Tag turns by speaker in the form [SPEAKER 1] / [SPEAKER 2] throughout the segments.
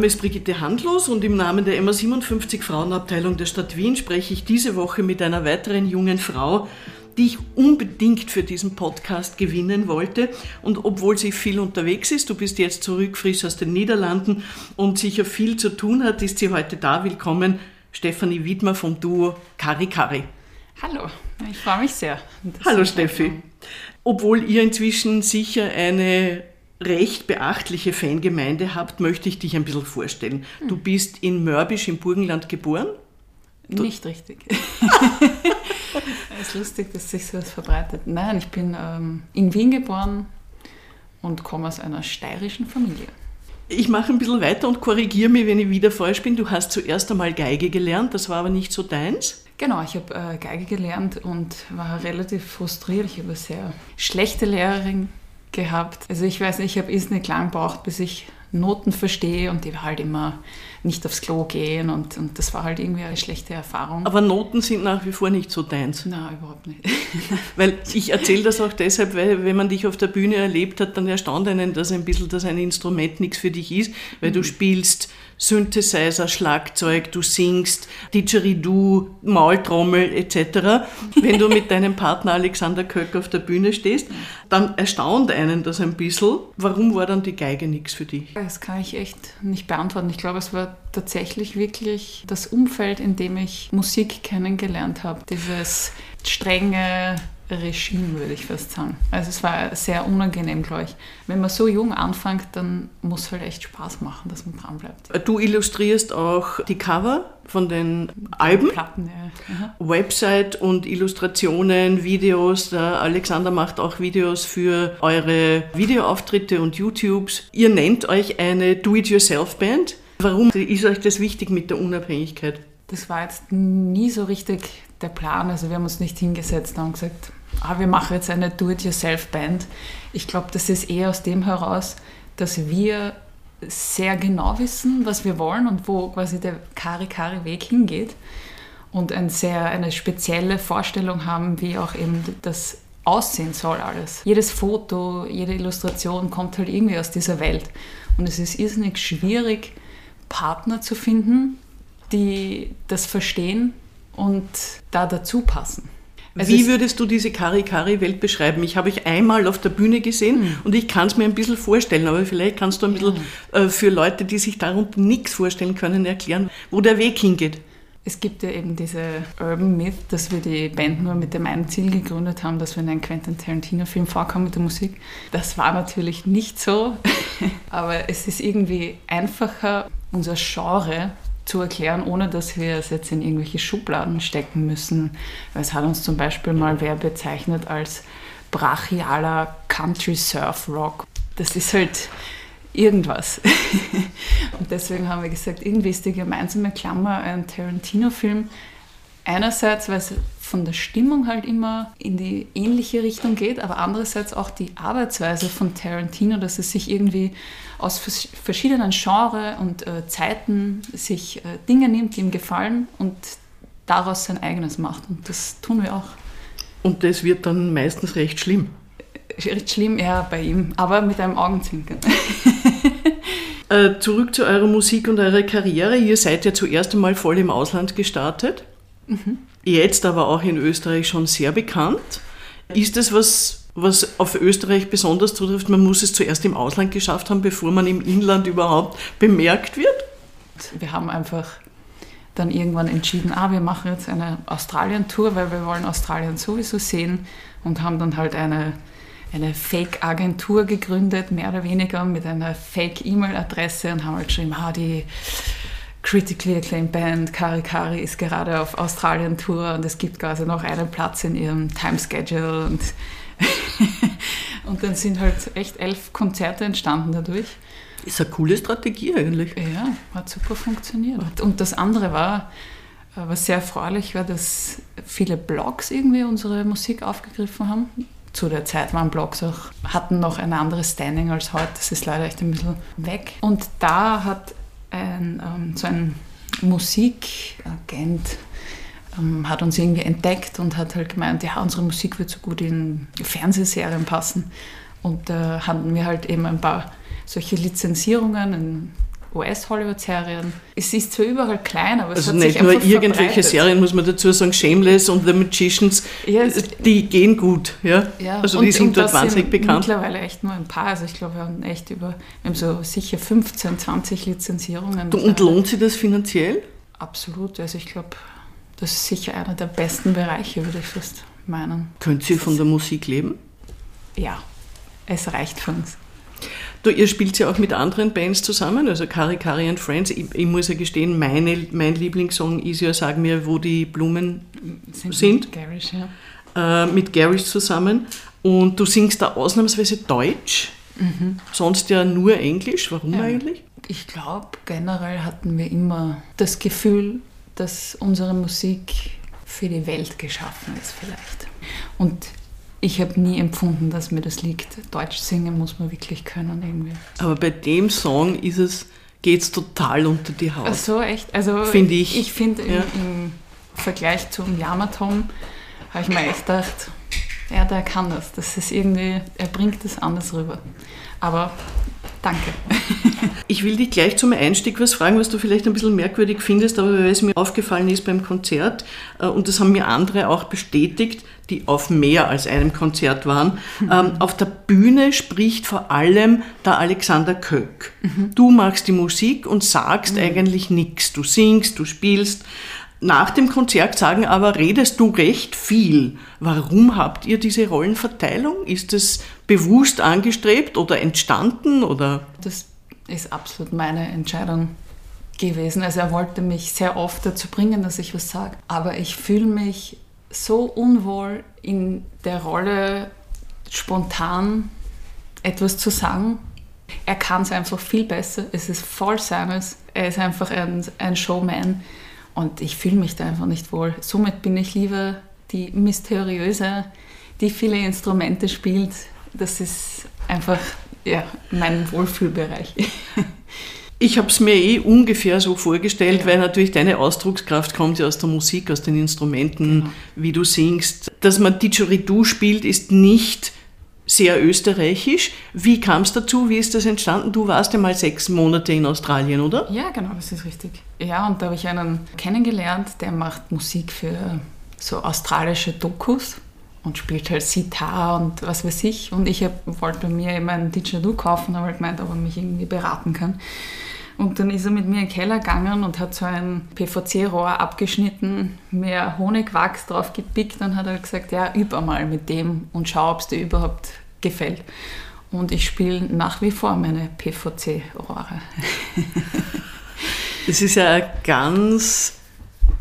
[SPEAKER 1] Name ist Brigitte Handlos und im Namen der MA57 Frauenabteilung der Stadt Wien spreche ich diese Woche mit einer weiteren jungen Frau, die ich unbedingt für diesen Podcast gewinnen wollte. Und obwohl sie viel unterwegs ist, du bist jetzt zurück frisch aus den Niederlanden und sicher viel zu tun hat, ist sie heute da. Willkommen, Stefanie Wiedmer vom Duo Kari Kari.
[SPEAKER 2] Hallo, ich freue mich sehr.
[SPEAKER 1] Hallo Steffi. Obwohl ihr inzwischen sicher eine recht beachtliche Fangemeinde habt, möchte ich dich ein bisschen vorstellen. Du hm. bist in Mörbisch im Burgenland geboren?
[SPEAKER 2] Du Nicht richtig. Es ist lustig, dass sich sowas verbreitet. Nein, ich bin ähm, in Wien geboren und komme aus einer steirischen Familie.
[SPEAKER 1] Ich mache ein bisschen weiter und korrigiere mich, wenn ich wieder falsch bin. Du hast zuerst einmal Geige gelernt, das war aber nicht so deins.
[SPEAKER 2] Genau, ich habe äh, Geige gelernt und war relativ frustriert. Ich habe eine sehr schlechte Lehrerin gehabt. Also ich weiß nicht, ich habe nicht lang gebraucht, bis ich Noten verstehe und die halt immer nicht aufs Klo gehen und, und das war halt irgendwie eine schlechte Erfahrung.
[SPEAKER 1] Aber Noten sind nach wie vor nicht so deins?
[SPEAKER 2] Nein, überhaupt nicht.
[SPEAKER 1] weil ich erzähle das auch deshalb, weil wenn man dich auf der Bühne erlebt hat, dann erstaunt einen, dass ein bisschen dass ein Instrument nichts für dich ist, weil mhm. du spielst Synthesizer, Schlagzeug, du singst, Didgeridoo, Maultrommel etc. Wenn du mit deinem Partner Alexander Köck auf der Bühne stehst, dann erstaunt einen das ein bisschen. Warum war dann die Geige nichts für dich?
[SPEAKER 2] Das kann ich echt nicht beantworten. Ich glaube, es war tatsächlich wirklich das Umfeld, in dem ich Musik kennengelernt habe. Dieses strenge, Regime, würde ich fast sagen. Also es war sehr unangenehm, glaube ich. Wenn man so jung anfängt, dann muss es halt echt Spaß machen, dass man dran bleibt.
[SPEAKER 1] Du illustrierst auch die Cover von den Alben,
[SPEAKER 2] Platten, ja.
[SPEAKER 1] Website und Illustrationen, Videos. Der Alexander macht auch Videos für eure Videoauftritte und YouTubes. Ihr nennt euch eine Do-it-yourself-Band. Warum ist euch das wichtig mit der Unabhängigkeit?
[SPEAKER 2] Das war jetzt nie so richtig der Plan. Also wir haben uns nicht hingesetzt und gesagt, ah, wir machen jetzt eine Do-it-yourself-Band. Ich glaube, das ist eher aus dem heraus, dass wir sehr genau wissen, was wir wollen und wo quasi der Kari-Kari-Weg hingeht und ein sehr, eine spezielle Vorstellung haben, wie auch eben das aussehen soll alles. Jedes Foto, jede Illustration kommt halt irgendwie aus dieser Welt. Und es ist irrsinnig schwierig, Partner zu finden, die das verstehen und da dazu passen.
[SPEAKER 1] Also Wie würdest du diese Kari-Kari-Welt beschreiben? Ich habe euch einmal auf der Bühne gesehen mhm. und ich kann es mir ein bisschen vorstellen, aber vielleicht kannst du ein bisschen ja. äh, für Leute, die sich darunter nichts vorstellen können, erklären, wo der Weg hingeht.
[SPEAKER 2] Es gibt ja eben diese Urban Myth, dass wir die Band nur mit dem einen Ziel gegründet haben, dass wir in einem Quentin Tarantino-Film vorkommen mit der Musik. Das war natürlich nicht so, aber es ist irgendwie einfacher, unser Genre zu erklären, ohne dass wir es jetzt in irgendwelche Schubladen stecken müssen. Es hat uns zum Beispiel mal wer bezeichnet als brachialer Country Surf Rock. Das ist halt irgendwas. Und deswegen haben wir gesagt, irgendwie ist die gemeinsame Klammer ein Tarantino-Film. Einerseits, weil es von der Stimmung halt immer in die ähnliche Richtung geht, aber andererseits auch die Arbeitsweise von Tarantino, dass es sich irgendwie aus verschiedenen Genres und äh, Zeiten sich äh, Dinge nimmt, die ihm gefallen und daraus sein eigenes macht. Und das tun wir auch.
[SPEAKER 1] Und das wird dann meistens recht schlimm.
[SPEAKER 2] Äh, recht schlimm, ja, bei ihm, aber mit einem Augenzwinkern.
[SPEAKER 1] äh, zurück zu eurer Musik und eurer Karriere. Ihr seid ja zuerst einmal voll im Ausland gestartet. Mhm. Jetzt aber auch in Österreich schon sehr bekannt. Ist das was, was auf Österreich besonders zutrifft, man muss es zuerst im Ausland geschafft haben, bevor man im Inland überhaupt bemerkt wird?
[SPEAKER 2] Wir haben einfach dann irgendwann entschieden, ah, wir machen jetzt eine Australien-Tour, weil wir wollen Australien sowieso sehen und haben dann halt eine, eine Fake-Agentur gegründet, mehr oder weniger mit einer Fake-E-Mail-Adresse und haben halt geschrieben, ah, die critically acclaimed Band Kari Kari ist gerade auf Australien-Tour und es gibt quasi noch einen Platz in ihrem Time-Schedule und und dann sind halt echt elf Konzerte entstanden dadurch.
[SPEAKER 1] Ist eine coole Strategie eigentlich.
[SPEAKER 2] Ja, hat super funktioniert. Und das andere war, äh, was sehr erfreulich war, dass viele Blogs irgendwie unsere Musik aufgegriffen haben. Zu der Zeit waren Blogs auch, hatten noch ein anderes Standing als heute. Das ist leider echt ein bisschen weg. Und da hat ein, ähm, so ein Musikagent ähm, hat uns irgendwie entdeckt und hat halt gemeint, ja, unsere Musik wird so gut in Fernsehserien passen. Und da äh, hatten wir halt eben ein paar solche Lizenzierungen, ein US-Hollywood-Serien. Es ist zwar überall klein, aber es
[SPEAKER 1] Also
[SPEAKER 2] hat
[SPEAKER 1] nicht
[SPEAKER 2] sich
[SPEAKER 1] nur irgendwelche
[SPEAKER 2] verbreitet.
[SPEAKER 1] Serien, muss man dazu sagen, Shameless und The Magicians,
[SPEAKER 2] Ja, es-
[SPEAKER 1] die gehen gut. Ja?
[SPEAKER 2] Ja,
[SPEAKER 1] also
[SPEAKER 2] und-
[SPEAKER 1] die sind dort wahnsinnig bekannt.
[SPEAKER 2] Mittlerweile echt nur ein paar. Also ich glaube, wir haben echt über, wir haben so sicher 15, 20 Lizenzierungen.
[SPEAKER 1] Und lohnt sich das finanziell?
[SPEAKER 2] Absolut. Also ich glaube, das ist sicher einer der besten Bereiche, würde ich fast meinen.
[SPEAKER 1] Könnt ihr von der Musik leben?
[SPEAKER 2] Ja, es reicht für uns.
[SPEAKER 1] Du, ihr spielt ja auch mit anderen Bands zusammen, also Kari Kari and Friends. Ich, ich muss ja gestehen, meine, mein Lieblingssong ist ja Sag mir, wo die Blumen Sind?
[SPEAKER 2] Garish, ja.
[SPEAKER 1] äh, mit Garish zusammen. Und du singst da ausnahmsweise Deutsch, sonst ja nur Englisch. Warum
[SPEAKER 2] Mhm. Ja.
[SPEAKER 1] eigentlich?
[SPEAKER 2] Ich glaube, generell hatten wir immer das Gefühl, dass unsere Musik für die Welt geschaffen ist vielleicht. Und ich habe nie empfunden, dass mir das liegt. Deutsch singen muss man wirklich können irgendwie.
[SPEAKER 1] Aber bei dem Song ist es, geht's total unter die Haut.
[SPEAKER 2] Ach so, echt? Also
[SPEAKER 1] Find ich.
[SPEAKER 2] Ich finde im,
[SPEAKER 1] Ja.
[SPEAKER 2] im Vergleich zum Yamatom habe ich mir echt gedacht, ja, der kann das. Das ist irgendwie, er bringt das anders rüber. Aber danke.
[SPEAKER 1] Ich will dich gleich zum Einstieg was fragen, was du vielleicht ein bisschen merkwürdig findest, aber weil es mir aufgefallen ist beim Konzert, äh, und das haben mir andere auch bestätigt, die auf mehr als einem Konzert waren, ähm, auf der Bühne spricht vor allem der Alexander Köck. Du machst die Musik und sagst eigentlich nichts. Du singst, du spielst. Nach dem Konzert sagen aber, redest du recht viel. Warum habt ihr diese Rollenverteilung? Ist es bewusst angestrebt oder entstanden oder?
[SPEAKER 2] Das ist absolut meine Entscheidung gewesen. Also er wollte mich sehr oft dazu bringen, dass ich was sage. Aber ich fühle mich so unwohl in der Rolle, spontan etwas zu sagen. Er kann es einfach viel besser. Es ist voll seines. Er ist einfach ein, ein Showman. Und ich fühle mich da einfach nicht wohl. Somit bin ich lieber die mysteriöse, die viele Instrumente spielt. Das ist einfach ja, mein Wohlfühlbereich.
[SPEAKER 1] Ich habe es mir eh ungefähr so vorgestellt,
[SPEAKER 2] Ja.
[SPEAKER 1] weil natürlich deine Ausdruckskraft kommt ja aus der Musik, aus den Instrumenten,
[SPEAKER 2] Genau.
[SPEAKER 1] wie du singst. Dass man Didgeridoo spielt, ist nicht sehr österreichisch. Wie kam es dazu? Wie ist das entstanden? Du warst ja mal sechs Monate in Australien, oder?
[SPEAKER 2] Ja, genau, das ist richtig. Ja, und da habe ich einen kennengelernt, der macht Musik für so australische Dokus und spielt halt Sitar und was weiß ich. Und ich wollte mir eben einen Didgeridoo kaufen, habe halt gemeint, ob er mich irgendwie beraten kann. Und dann ist er mit mir in den Keller gegangen und hat so ein PVC-Rohr abgeschnitten, mir Honigwachs drauf gepickt und hat halt gesagt, ja, üb einmal mit dem und schau, ob es dir überhaupt gefällt. Und ich spiele nach wie vor meine PVC-Rohre.
[SPEAKER 1] Das ist ja ein ganz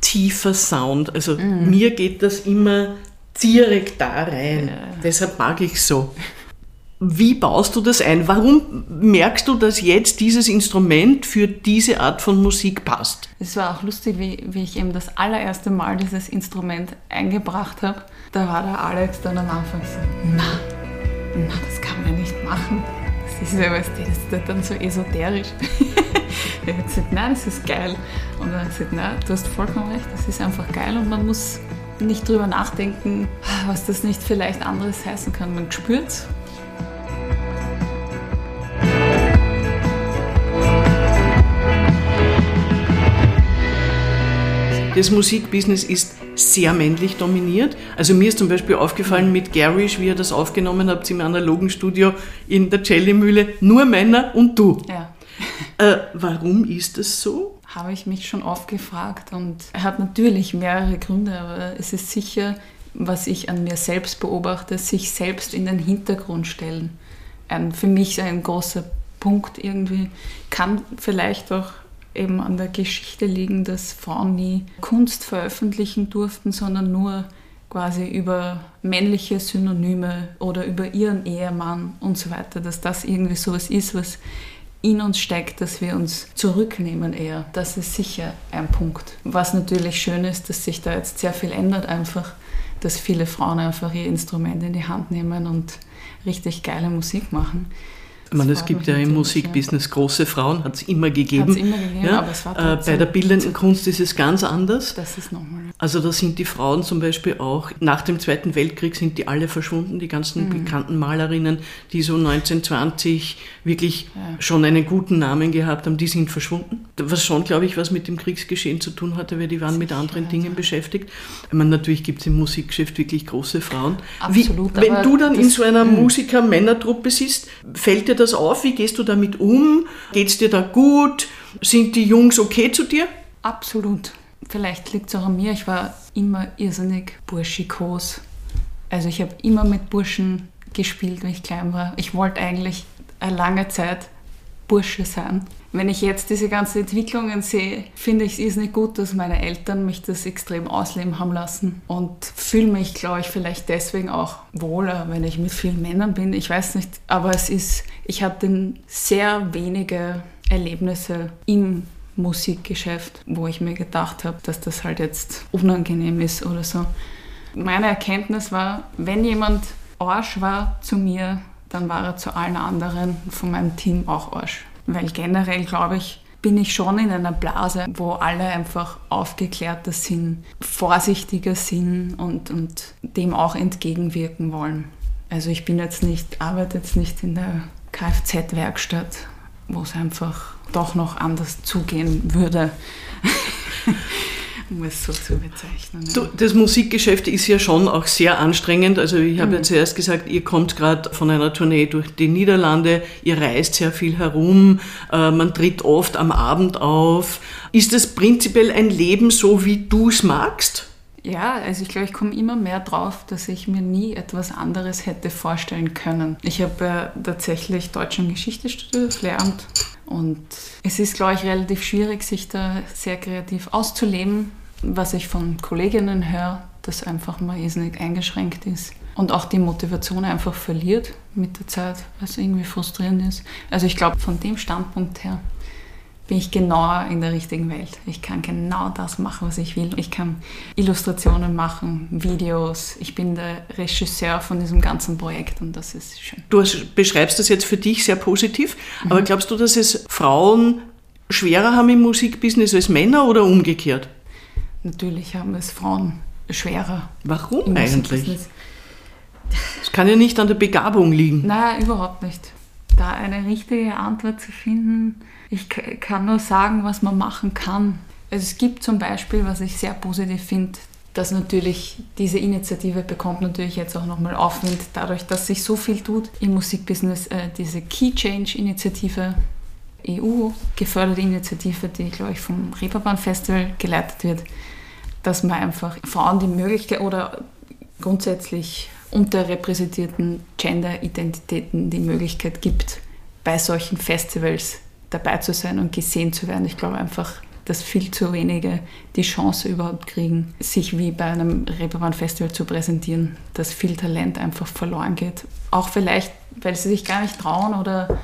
[SPEAKER 1] tiefer Sound. Also mir geht das immer direkt da rein.
[SPEAKER 2] Ja.
[SPEAKER 1] Deshalb mag ich so. Wie baust du das ein? Warum merkst du, dass jetzt dieses Instrument für diese Art von Musik passt?
[SPEAKER 2] Es war auch lustig, wie, wie ich eben das allererste Mal dieses Instrument eingebracht habe. Da war der Alex dann am Anfang so, na, na, das kann man nicht machen. Das ist ja, weißt das ist dann so esoterisch. er hat gesagt, nein, das ist geil. Und dann hat er gesagt, nein, du hast vollkommen recht, das ist einfach geil und man muss nicht drüber nachdenken, was das nicht vielleicht anderes heißen kann. Man spürt
[SPEAKER 1] Das Musikbusiness ist sehr männlich dominiert. Also mir ist zum Beispiel aufgefallen mit Garish, wie ihr das aufgenommen habt im analogen Studio in der Celli-Mühle, nur Männer und du.
[SPEAKER 2] Ja,
[SPEAKER 1] Äh, warum ist das so?
[SPEAKER 2] habe ich mich schon oft gefragt und er hat natürlich mehrere Gründe, aber es ist sicher, was ich an mir selbst beobachte, sich selbst in den Hintergrund stellen. Ein, für mich ein großer Punkt irgendwie, kann vielleicht auch eben an der Geschichte liegen, dass Frauen nie Kunst veröffentlichen durften, sondern nur quasi über männliche Synonyme oder über ihren Ehemann und so weiter, dass das irgendwie sowas ist, was in uns steckt, dass wir uns zurücknehmen eher. Das ist sicher ein Punkt. Was natürlich schön ist, dass sich da jetzt sehr viel ändert einfach, dass viele Frauen einfach ihr Instrument in die Hand nehmen und richtig geile Musik machen.
[SPEAKER 1] Ich meine, es gibt ja im Musikbusiness ja. große Frauen, hat es immer gegeben. Hat
[SPEAKER 2] es immer gegeben,
[SPEAKER 1] ja? aber es war äh, Bei der bildenden Kunst ist es ganz anders.
[SPEAKER 2] Das ist nochmal.
[SPEAKER 1] Also da sind die Frauen zum Beispiel auch, nach dem Zweiten Weltkrieg sind die alle verschwunden, die ganzen mhm. bekannten Malerinnen, die so 1920 wirklich ja. schon einen guten Namen gehabt haben, die sind verschwunden. Was schon, glaube ich, was mit dem Kriegsgeschehen zu tun hatte, weil die waren mit anderen Dingen beschäftigt. Ich meine, natürlich gibt es im Musikgeschäft wirklich große Frauen.
[SPEAKER 2] Absolut.
[SPEAKER 1] Wie, wenn du dann in so einer mhm. Musiker-Männertruppe sitzt, fällt dir das auf? Wie gehst du damit um? Geht es dir da gut? Sind die Jungs okay zu dir?
[SPEAKER 2] Absolut. Vielleicht liegt es auch an mir. Ich war immer irrsinnig burschikos. Also ich habe immer mit Burschen gespielt, wenn ich klein war. Ich wollte eigentlich eine lange Zeit Bursche sein. Wenn ich jetzt diese ganzen Entwicklungen sehe, finde ich es nicht gut, dass meine Eltern mich das extrem ausleben haben lassen und fühle mich, glaube ich, vielleicht deswegen auch wohler, wenn ich mit vielen Männern bin. Ich weiß nicht, aber es ist, ich hatte sehr wenige Erlebnisse im Musikgeschäft, wo ich mir gedacht habe, dass das halt jetzt unangenehm ist oder so. Meine Erkenntnis war, wenn jemand Arsch war zu mir, dann war er zu allen anderen von meinem Team auch Arsch. Weil generell, glaube ich, bin ich schon in einer Blase, wo alle einfach aufgeklärter sind, vorsichtiger sind und, und dem auch entgegenwirken wollen. Also ich bin jetzt nicht, arbeite jetzt nicht in der Kfz-Werkstatt, wo es einfach doch noch anders zugehen würde. um es so zu bezeichnen.
[SPEAKER 1] Du, das Musikgeschäft ist ja schon auch sehr anstrengend. Also ich habe mhm. ja zuerst gesagt, ihr kommt gerade von einer Tournee durch die Niederlande, ihr reist sehr viel herum, äh, man tritt oft am Abend auf. Ist das prinzipiell ein Leben so, wie du es magst?
[SPEAKER 2] Ja, also ich glaube, ich komme immer mehr drauf, dass ich mir nie etwas anderes hätte vorstellen können. Ich habe ja tatsächlich Deutsch und Geschichte studiert, Lehramt. Und es ist, glaube ich, relativ schwierig, sich da sehr kreativ auszuleben was ich von Kolleginnen höre, dass einfach mal irrsinnig eingeschränkt ist und auch die Motivation einfach verliert mit der Zeit, was irgendwie frustrierend ist. Also ich glaube, von dem Standpunkt her bin ich genau in der richtigen Welt. Ich kann genau das machen, was ich will. Ich kann Illustrationen machen, Videos. Ich bin der Regisseur von diesem ganzen Projekt und das ist schön.
[SPEAKER 1] Du beschreibst das jetzt für dich sehr positiv, mhm. aber glaubst du, dass es Frauen schwerer haben im Musikbusiness als Männer oder umgekehrt?
[SPEAKER 2] Natürlich haben es Frauen schwerer.
[SPEAKER 1] Warum eigentlich? Es kann ja nicht an der Begabung liegen.
[SPEAKER 2] Nein, überhaupt nicht. Da eine richtige Antwort zu finden, ich kann nur sagen, was man machen kann. Also es gibt zum Beispiel, was ich sehr positiv finde, dass natürlich diese Initiative bekommt natürlich jetzt auch nochmal Aufwind, dadurch, dass sich so viel tut im Musikbusiness, äh, diese Key Change Initiative, EU geförderte Initiative, die, glaube ich, vom Reeperbahn Festival geleitet wird, dass man einfach Frauen die Möglichkeit oder grundsätzlich unterrepräsentierten Gender-Identitäten die Möglichkeit gibt, bei solchen Festivals dabei zu sein und gesehen zu werden. Ich glaube einfach, dass viel zu wenige die Chance überhaupt kriegen, sich wie bei einem Reeperbahn-Festival zu präsentieren, dass viel Talent einfach verloren geht. Auch vielleicht, weil sie sich gar nicht trauen oder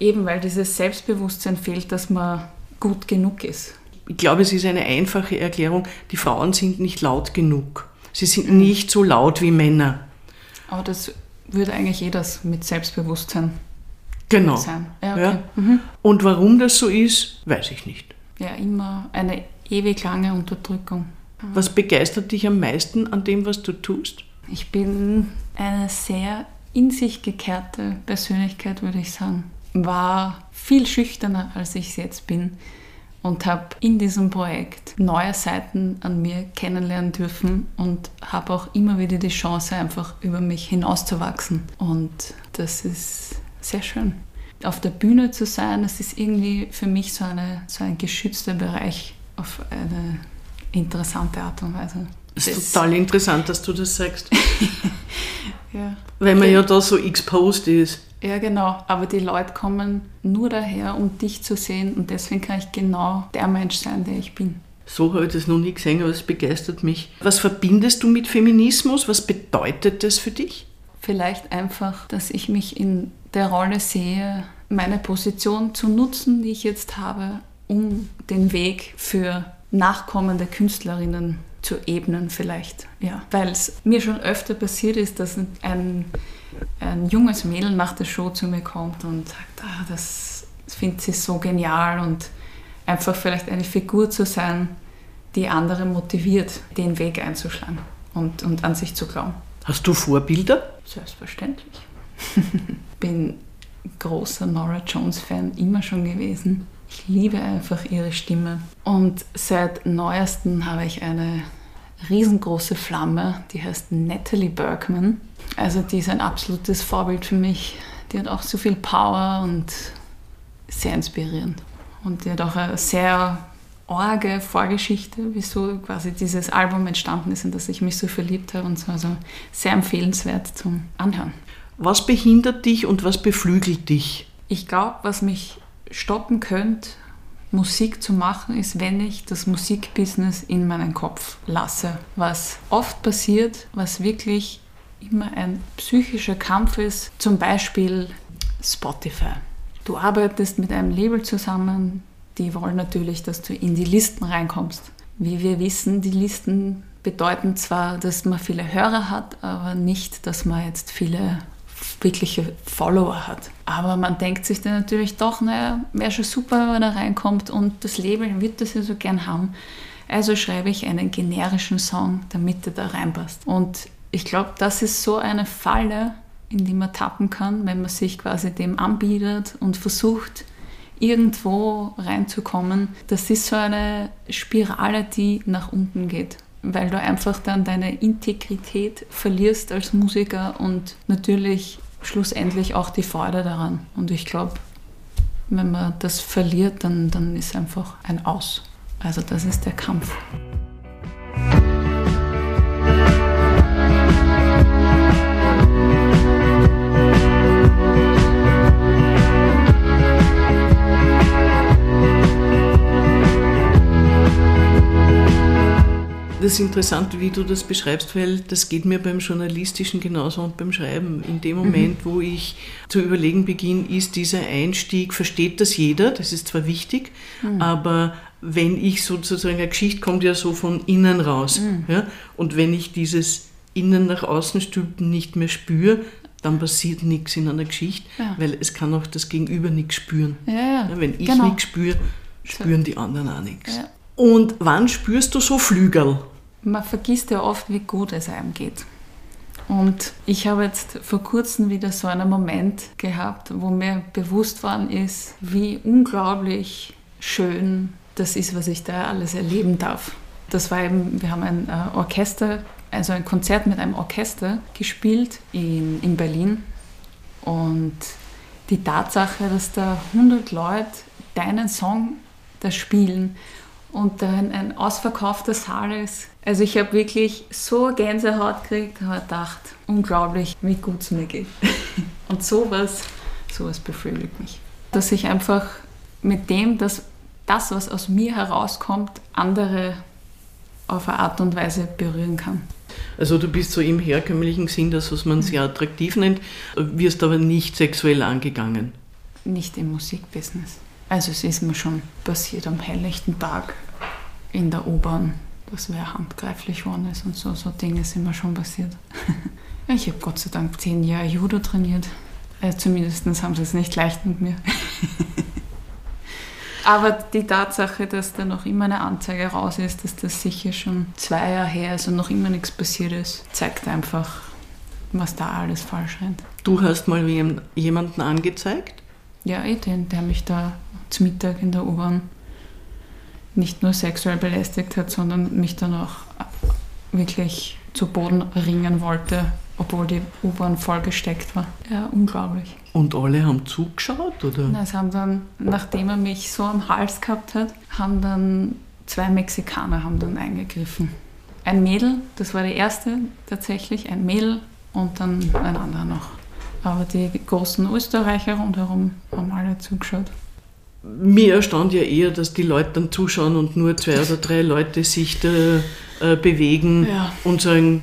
[SPEAKER 2] eben weil dieses Selbstbewusstsein fehlt, dass man gut genug ist.
[SPEAKER 1] Ich glaube, es ist eine einfache Erklärung. Die Frauen sind nicht laut genug. Sie sind mhm. nicht so laut wie Männer.
[SPEAKER 2] Aber das würde eigentlich jeder mit Selbstbewusstsein
[SPEAKER 1] genau.
[SPEAKER 2] sein.
[SPEAKER 1] Ja, okay. ja. Mhm. Und warum das so ist, weiß ich nicht.
[SPEAKER 2] Ja, immer eine ewig lange Unterdrückung.
[SPEAKER 1] Was begeistert dich am meisten an dem, was du tust?
[SPEAKER 2] Ich bin eine sehr in sich gekehrte Persönlichkeit, würde ich sagen war viel schüchterner, als ich es jetzt bin und habe in diesem Projekt neue Seiten an mir kennenlernen dürfen und habe auch immer wieder die Chance, einfach über mich hinauszuwachsen. Und das ist sehr schön. Auf der Bühne zu sein, das ist irgendwie für mich so, eine, so ein geschützter Bereich auf eine interessante Art und Weise.
[SPEAKER 1] Es ist total interessant, dass du das sagst. ja. Weil man ja da so exposed ist.
[SPEAKER 2] Ja, genau. Aber die Leute kommen nur daher, um dich zu sehen und deswegen kann ich genau der Mensch sein, der ich bin.
[SPEAKER 1] So habe ich das noch nie gesehen, aber es begeistert mich. Was verbindest du mit Feminismus? Was bedeutet das für dich?
[SPEAKER 2] Vielleicht einfach, dass ich mich in der Rolle sehe, meine Position zu nutzen, die ich jetzt habe, um den Weg für nachkommende Künstlerinnen zu ebnen vielleicht. Ja. Weil es mir schon öfter passiert ist, dass ein ein junges Mädel nach der Show zu mir kommt und sagt, ah, das findet sie so genial und einfach vielleicht eine Figur zu sein, die andere motiviert, den Weg einzuschlagen und, und an sich zu glauben.
[SPEAKER 1] Hast du Vorbilder?
[SPEAKER 2] Selbstverständlich. Bin großer Nora Jones-Fan immer schon gewesen. Ich liebe einfach ihre Stimme. Und seit neuestem habe ich eine riesengroße Flamme, die heißt Natalie Bergman. Also die ist ein absolutes Vorbild für mich. Die hat auch so viel Power und sehr inspirierend. Und die hat auch eine sehr orge Vorgeschichte, wieso quasi dieses Album entstanden ist und dass ich mich so verliebt habe und so. Also sehr empfehlenswert zum Anhören.
[SPEAKER 1] Was behindert dich und was beflügelt dich?
[SPEAKER 2] Ich glaube, was mich stoppen könnte, Musik zu machen, ist, wenn ich das Musikbusiness in meinen Kopf lasse. Was oft passiert, was wirklich immer ein psychischer Kampf ist, zum Beispiel Spotify. Du arbeitest mit einem Label zusammen, die wollen natürlich, dass du in die Listen reinkommst. Wie wir wissen, die Listen bedeuten zwar, dass man viele Hörer hat, aber nicht, dass man jetzt viele wirkliche Follower hat. Aber man denkt sich dann natürlich doch, naja, wäre schon super, wenn da reinkommt und das Label wird das ja so gern haben. Also schreibe ich einen generischen Song, damit er da reinpasst. Und ich glaube, das ist so eine Falle, in die man tappen kann, wenn man sich quasi dem anbietet und versucht, irgendwo reinzukommen. Das ist so eine Spirale, die nach unten geht, weil du einfach dann deine Integrität verlierst als Musiker und natürlich schlussendlich auch die Freude daran. Und ich glaube, wenn man das verliert, dann, dann ist einfach ein Aus. Also das ist der Kampf.
[SPEAKER 1] Das interessant, wie du das beschreibst, weil das geht mir beim Journalistischen genauso und beim Schreiben. In dem Moment, mhm. wo ich zu überlegen beginne, ist dieser Einstieg, versteht das jeder, das ist zwar wichtig, mhm. aber wenn ich sozusagen, eine Geschichte kommt ja so von innen raus. Mhm. Ja? Und wenn ich dieses Innen nach außen stülpen nicht mehr spüre, dann passiert nichts in einer Geschichte, ja. weil es kann auch das Gegenüber nichts spüren. Ja. Wenn ich genau. nichts spüre, spüren die anderen auch nichts. Und wann spürst du so Flügel?
[SPEAKER 2] Man vergisst ja oft, wie gut es einem geht. Und ich habe jetzt vor kurzem wieder so einen Moment gehabt, wo mir bewusst worden ist, wie unglaublich schön das ist, was ich da alles erleben darf. Das war eben, wir haben ein äh, Orchester, also ein Konzert mit einem Orchester gespielt in, in Berlin. Und die Tatsache, dass da 100 Leute deinen Song da spielen und dann ein ausverkaufter Saal ist. Also ich habe wirklich so Gänsehaut gekriegt und gedacht, unglaublich, wie gut es mir geht. und sowas, sowas beflügelt mich. Dass ich einfach mit dem, dass das, was aus mir herauskommt, andere auf eine Art und Weise berühren kann.
[SPEAKER 1] Also du bist so im herkömmlichen Sinn, das, was man sehr attraktiv nennt, wirst aber nicht sexuell angegangen.
[SPEAKER 2] Nicht im Musikbusiness. Also es ist mir schon passiert am helllichten Tag in der U-Bahn, dass wer handgreiflich worden ist und so, so Dinge sind mir schon passiert. ich habe Gott sei Dank zehn Jahre Judo trainiert. Also zumindest haben sie es nicht leicht mit mir. Aber die Tatsache, dass da noch immer eine Anzeige raus ist, dass das sicher schon zwei Jahre her ist und noch immer nichts passiert ist, zeigt einfach, was da alles falsch rennt.
[SPEAKER 1] Du hast mal jemanden angezeigt?
[SPEAKER 2] Ja, eh den, der mich da zum Mittag in der U-Bahn nicht nur sexuell belästigt hat, sondern mich dann auch wirklich zu Boden ringen wollte, obwohl die U-Bahn vollgesteckt war. Ja, unglaublich.
[SPEAKER 1] Und alle haben zugeschaut, oder?
[SPEAKER 2] Nein, es haben dann, nachdem er mich so am Hals gehabt hat, haben dann zwei Mexikaner haben dann eingegriffen. Ein Mädel, das war die erste tatsächlich, ein Mädel und dann ein anderer noch. Aber die großen Österreicher rundherum haben alle zugeschaut.
[SPEAKER 1] Mir erstaunt ja eher, dass die Leute dann zuschauen und nur zwei oder drei Leute sich da äh, bewegen ja. und sagen,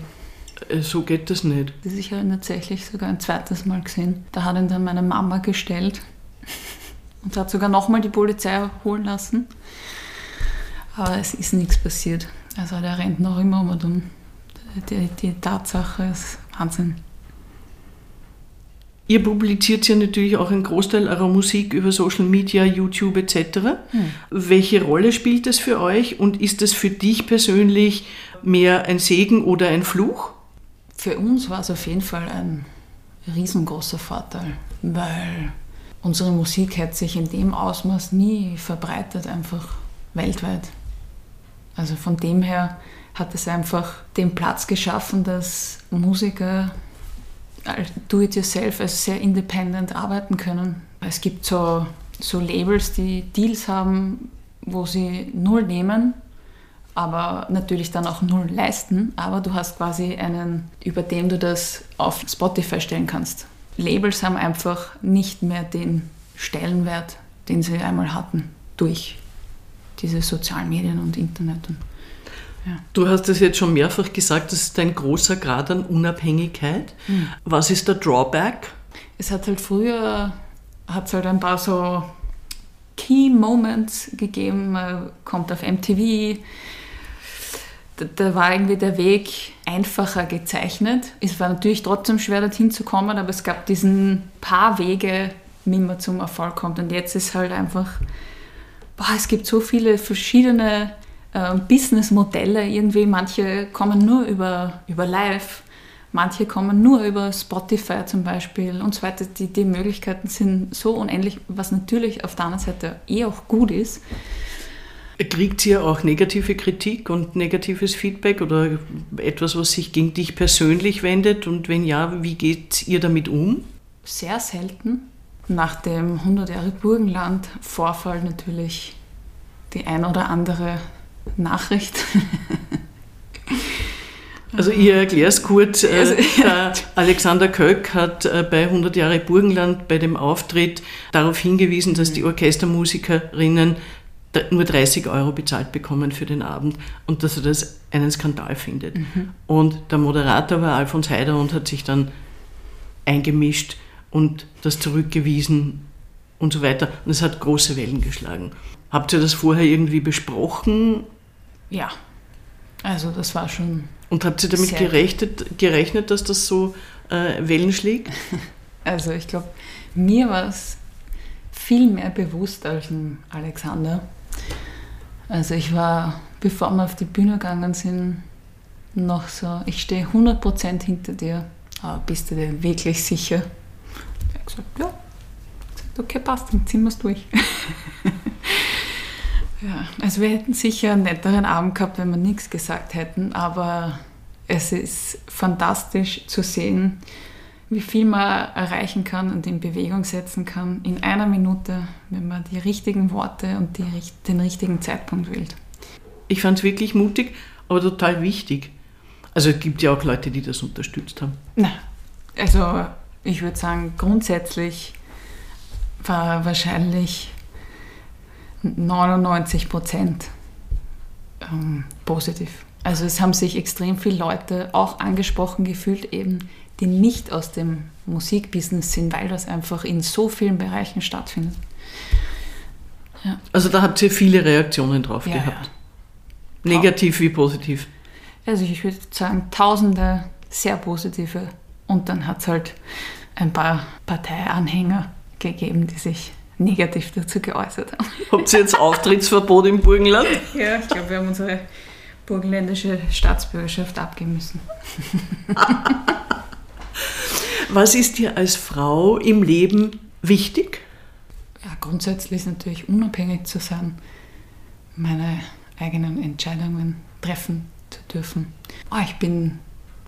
[SPEAKER 1] äh, so geht das nicht.
[SPEAKER 2] Das ich habe ihn tatsächlich sogar ein zweites Mal gesehen. Da hat ihn dann meine Mama gestellt und hat sogar nochmal die Polizei holen lassen. Aber es ist nichts passiert. Also der rennt noch immer um und um. Die, die Tatsache ist Wahnsinn.
[SPEAKER 1] Ihr publiziert ja natürlich auch einen Großteil eurer Musik über Social Media, YouTube etc. Hm. Welche Rolle spielt das für euch und ist das für dich persönlich mehr ein Segen oder ein Fluch?
[SPEAKER 2] Für uns war es auf jeden Fall ein riesengroßer Vorteil, weil unsere Musik hat sich in dem Ausmaß nie verbreitet, einfach weltweit. Also von dem her hat es einfach den Platz geschaffen, dass Musiker do-it-yourself, also sehr independent arbeiten können. Es gibt so, so Labels, die Deals haben, wo sie null nehmen, aber natürlich dann auch null leisten. Aber du hast quasi einen, über den du das auf Spotify stellen kannst. Labels haben einfach nicht mehr den Stellenwert, den sie einmal hatten, durch diese sozialen Medien und Internet. Und
[SPEAKER 1] ja. Du hast es jetzt schon mehrfach gesagt, das ist ein großer Grad an Unabhängigkeit. Mhm. Was ist der Drawback?
[SPEAKER 2] Es hat halt früher hat halt ein paar so Key Moments gegeben. Man kommt auf MTV. Da, da war irgendwie der Weg einfacher gezeichnet. Es war natürlich trotzdem schwer, dorthin zu kommen, aber es gab diesen paar Wege, wie man zum Erfolg kommt. Und jetzt ist halt einfach, boah, es gibt so viele verschiedene äh, Businessmodelle irgendwie. Manche kommen nur über, über Live, manche kommen nur über Spotify zum Beispiel und so weiter. Die, die Möglichkeiten sind so unendlich, was natürlich auf der anderen Seite eh auch gut ist.
[SPEAKER 1] Kriegt ihr auch negative Kritik und negatives Feedback oder etwas, was sich gegen dich persönlich wendet? Und wenn ja, wie geht ihr damit um?
[SPEAKER 2] Sehr selten. Nach dem 100 Jahre Burgenland-Vorfall natürlich die ein oder andere Nachricht.
[SPEAKER 1] Also ich erkläre es kurz. Äh, also, Alexander Köck hat äh, bei 100 Jahre Burgenland bei dem Auftritt darauf hingewiesen, dass die Orchestermusikerinnen nur 30 Euro bezahlt bekommen für den Abend und dass er das einen Skandal findet. Mhm. Und der Moderator war Alfons Heider und hat sich dann eingemischt und das zurückgewiesen und so weiter. Und es hat große Wellen geschlagen. Habt ihr das vorher irgendwie besprochen
[SPEAKER 2] ja, also das war schon.
[SPEAKER 1] Und habt ihr damit gerechnet, gerechnet, dass das so äh, Wellen schlägt?
[SPEAKER 2] Also ich glaube, mir war es viel mehr bewusst als dem Alexander. Also ich war, bevor wir auf die Bühne gegangen sind, noch so, ich stehe 100% hinter dir, aber bist du dir wirklich sicher? Ich habe gesagt, ja. Ich gesagt, okay, passt, dann ziehen wir es durch. Ja, also wir hätten sicher einen netteren Abend gehabt, wenn wir nichts gesagt hätten, aber es ist fantastisch zu sehen, wie viel man erreichen kann und in Bewegung setzen kann in einer Minute, wenn man die richtigen Worte und die, den richtigen Zeitpunkt wählt.
[SPEAKER 1] Ich fand es wirklich mutig, aber total wichtig. Also es gibt ja auch Leute, die das unterstützt haben.
[SPEAKER 2] Na, also ich würde sagen, grundsätzlich war wahrscheinlich 99 Prozent ähm, positiv. Also es haben sich extrem viele Leute auch angesprochen gefühlt, eben die nicht aus dem Musikbusiness sind, weil das einfach in so vielen Bereichen stattfindet.
[SPEAKER 1] Ja. Also da habt ihr viele Reaktionen drauf ja, gehabt. Ja. Negativ wie positiv.
[SPEAKER 2] Also ich würde sagen, tausende sehr positive und dann hat es halt ein paar Parteianhänger gegeben, die sich negativ dazu geäußert haben.
[SPEAKER 1] Habt ihr jetzt Auftrittsverbot im Burgenland?
[SPEAKER 2] Ja, ich glaube, wir haben unsere burgenländische Staatsbürgerschaft abgeben müssen.
[SPEAKER 1] Was ist dir als Frau im Leben wichtig?
[SPEAKER 2] Ja, grundsätzlich ist natürlich unabhängig zu sein, meine eigenen Entscheidungen treffen zu dürfen. Oh, ich bin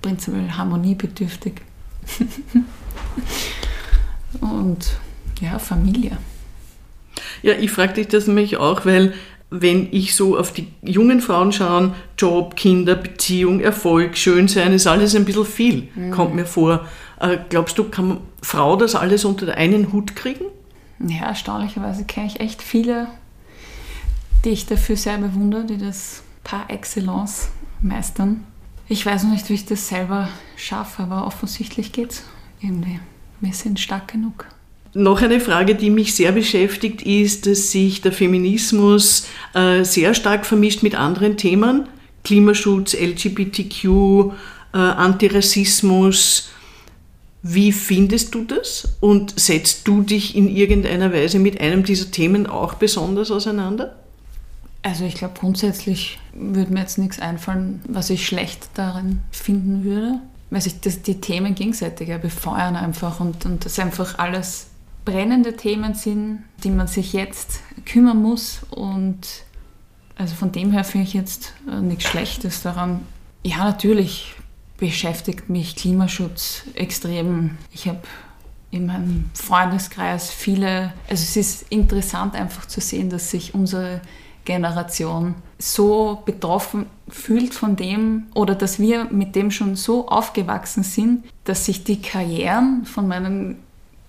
[SPEAKER 2] prinzipiell harmoniebedürftig. Und ja, Familie.
[SPEAKER 1] Ja, ich frage dich das nämlich auch, weil wenn ich so auf die jungen Frauen schaue, Job, Kinder, Beziehung, Erfolg, Schönsein, ist alles ein bisschen viel, mhm. kommt mir vor. Äh, glaubst du, kann Frau das alles unter einen Hut kriegen?
[SPEAKER 2] Ja, erstaunlicherweise kenne ich echt viele, die ich dafür sehr bewundere, die das par excellence meistern. Ich weiß noch nicht, wie ich das selber schaffe, aber offensichtlich geht es irgendwie. Wir sind stark genug.
[SPEAKER 1] Noch eine Frage, die mich sehr beschäftigt, ist, dass sich der Feminismus äh, sehr stark vermischt mit anderen Themen. Klimaschutz, LGBTQ, äh, Antirassismus. Wie findest du das und setzt du dich in irgendeiner Weise mit einem dieser Themen auch besonders auseinander?
[SPEAKER 2] Also ich glaube grundsätzlich würde mir jetzt nichts einfallen, was ich schlecht darin finden würde, weil sich das, die Themen gegenseitig befeuern einfach und, und das einfach alles brennende Themen sind, die man sich jetzt kümmern muss und also von dem her finde ich jetzt äh, nichts Schlechtes daran. Ja, natürlich beschäftigt mich Klimaschutz extrem. Ich habe in meinem Freundeskreis viele, also es ist interessant einfach zu sehen, dass sich unsere Generation so betroffen fühlt von dem oder dass wir mit dem schon so aufgewachsen sind, dass sich die Karrieren von meinen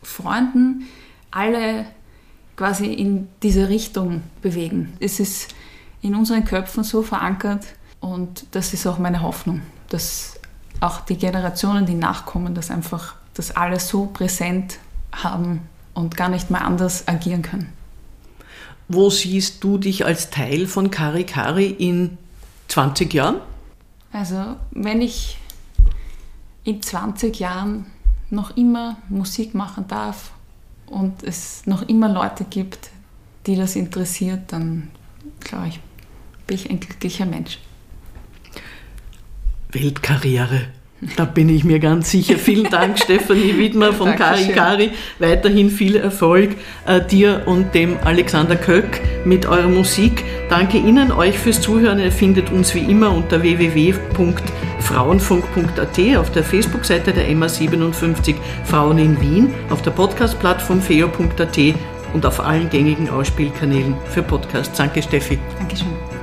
[SPEAKER 2] Freunden alle quasi in diese Richtung bewegen. Es ist in unseren Köpfen so verankert und das ist auch meine Hoffnung, dass auch die Generationen, die nachkommen, das einfach das alles so präsent haben und gar nicht mehr anders agieren können.
[SPEAKER 1] Wo siehst du dich als Teil von Kari Kari in 20 Jahren?
[SPEAKER 2] Also, wenn ich in 20 Jahren noch immer Musik machen darf und es noch immer Leute gibt, die das interessiert, dann glaube ich, bin ich ein glücklicher Mensch.
[SPEAKER 1] Weltkarriere. Da bin ich mir ganz sicher. Vielen Dank, Stefanie Widmer von Kari Kari. Weiterhin viel Erfolg äh, dir und dem Alexander Köck mit eurer Musik. Danke Ihnen, euch fürs Zuhören. Ihr findet uns wie immer unter www.frauenfunk.at auf der Facebook-Seite der MA57 Frauen in Wien, auf der Podcast-Plattform feo.at und auf allen gängigen Ausspielkanälen für Podcasts. Danke, Steffi.
[SPEAKER 2] Dankeschön.